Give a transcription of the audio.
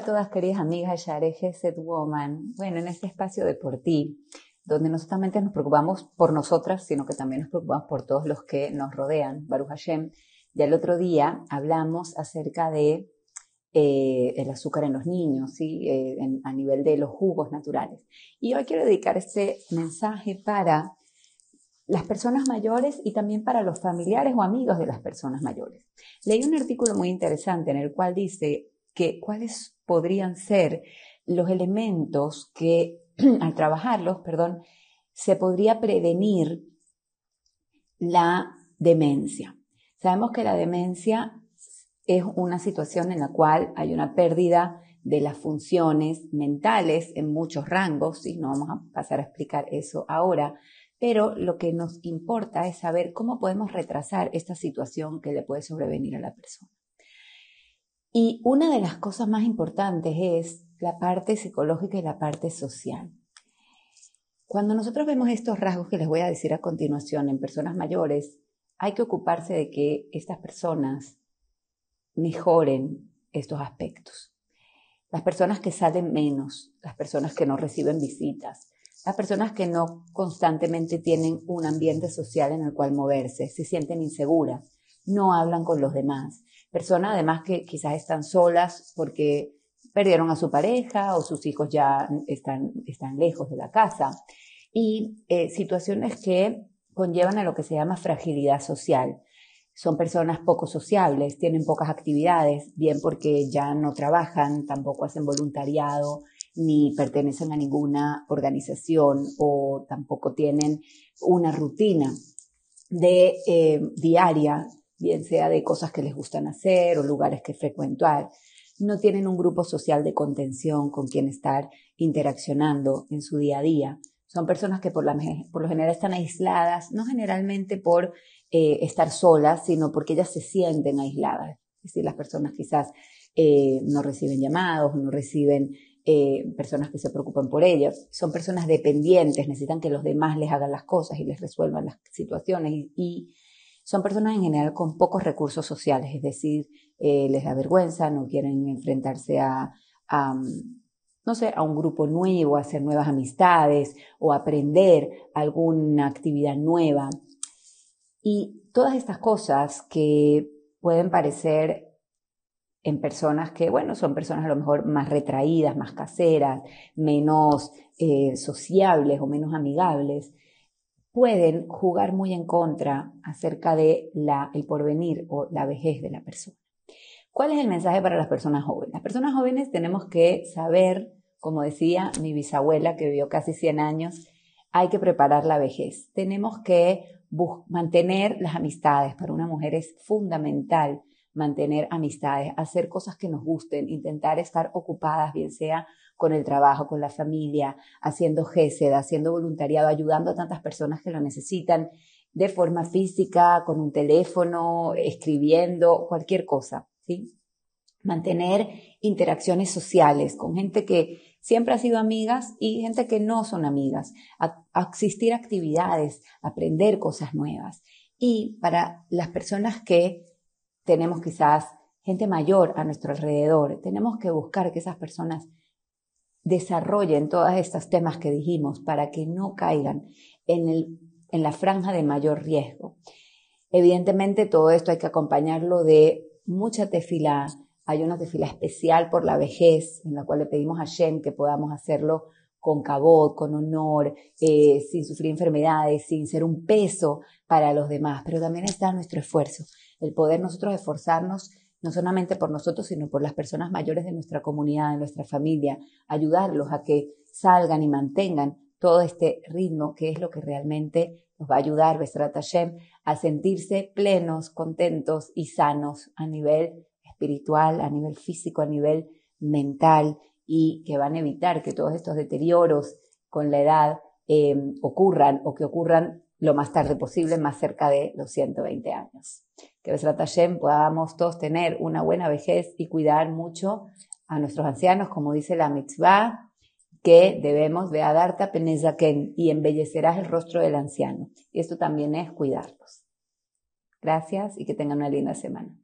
a todas, queridas amigas de Set Woman. Bueno, en este espacio de por ti, donde no solamente nos preocupamos por nosotras, sino que también nos preocupamos por todos los que nos rodean. Baruch Hashem, ya el otro día hablamos acerca de eh, el azúcar en los niños, ¿sí? Eh, a nivel de los jugos naturales. Y hoy quiero dedicar este mensaje para las personas mayores y también para los familiares o amigos de las personas mayores. Leí un artículo muy interesante en el cual dice que cuáles podrían ser los elementos que al trabajarlos, perdón, se podría prevenir la demencia. Sabemos que la demencia es una situación en la cual hay una pérdida de las funciones mentales en muchos rangos, y no vamos a pasar a explicar eso ahora, pero lo que nos importa es saber cómo podemos retrasar esta situación que le puede sobrevenir a la persona. Y una de las cosas más importantes es la parte psicológica y la parte social. Cuando nosotros vemos estos rasgos que les voy a decir a continuación en personas mayores, hay que ocuparse de que estas personas mejoren estos aspectos. Las personas que salen menos, las personas que no reciben visitas, las personas que no constantemente tienen un ambiente social en el cual moverse, se sienten inseguras, no hablan con los demás. Personas además que quizás están solas porque perdieron a su pareja o sus hijos ya están, están lejos de la casa. Y eh, situaciones que conllevan a lo que se llama fragilidad social. Son personas poco sociables, tienen pocas actividades, bien porque ya no trabajan, tampoco hacen voluntariado, ni pertenecen a ninguna organización o tampoco tienen una rutina de eh, diaria, bien sea de cosas que les gustan hacer o lugares que frecuentar. No tienen un grupo social de contención con quien estar interaccionando en su día a día. Son personas que por, lo general están aisladas, no generalmente por eh, estar solas, sino porque ellas se sienten aisladas. Es decir, las personas quizás eh, no reciben llamados, no reciben eh, personas que se preocupan por ellas, son personas dependientes, necesitan que los demás les hagan las cosas y les resuelvan las situaciones y, son personas en general con pocos recursos sociales, es decir, eh, les da vergüenza, no quieren enfrentarse a, no sé, a un grupo nuevo, hacer nuevas amistades o aprender alguna actividad nueva. Y todas estas cosas que pueden parecer en personas que, bueno, son personas a lo mejor más retraídas, más caseras, menos eh, sociables o menos amigables, pueden jugar muy en contra acerca de la, el porvenir o la vejez de la persona. ¿Cuál es el mensaje para las personas jóvenes? Las personas jóvenes tenemos que saber, como decía mi bisabuela que vivió casi 100 años, hay que preparar la vejez. Tenemos que mantener las amistades. Para una mujer es fundamental mantener amistades, hacer cosas que nos gusten, intentar estar ocupadas, bien sea con el trabajo, con la familia, haciendo GESED, haciendo voluntariado, ayudando a tantas personas que lo necesitan de forma física, con un teléfono, escribiendo, cualquier cosa, ¿sí? Mantener interacciones sociales con gente que siempre ha sido amigas y gente que no son amigas, asistir a actividades, aprender cosas nuevas. Y para las personas que tenemos quizás gente mayor a nuestro alrededor. Tenemos que buscar que esas personas desarrollen todos estos temas que dijimos para que no caigan en, la franja de mayor riesgo. Evidentemente todo esto hay que acompañarlo de mucha tefila. Hay una tefila especial por la vejez en la cual le pedimos a Shem que podamos hacerlo con cabot, con honor, eh, sin sufrir enfermedades, sin ser un peso para los demás. Pero también está nuestro esfuerzo el poder nosotros esforzarnos no solamente por nosotros, sino por las personas mayores de nuestra comunidad, de nuestra familia, ayudarlos a que salgan y mantengan todo este ritmo que es lo que realmente nos va a ayudar, Besrat Hashem, a sentirse plenos, contentos y sanos a nivel espiritual, a nivel físico, a nivel mental y que van a evitar que todos estos deterioros con la edad eh, ocurran o que ocurran lo más tarde posible, más cerca de los 120 años que Besrat podamos todos tener una buena vejez y cuidar mucho a nuestros ancianos, como dice la mitzvah, que debemos de adarta penezaken y embellecerás el rostro del anciano. Y esto también es cuidarlos. Gracias y que tengan una linda semana.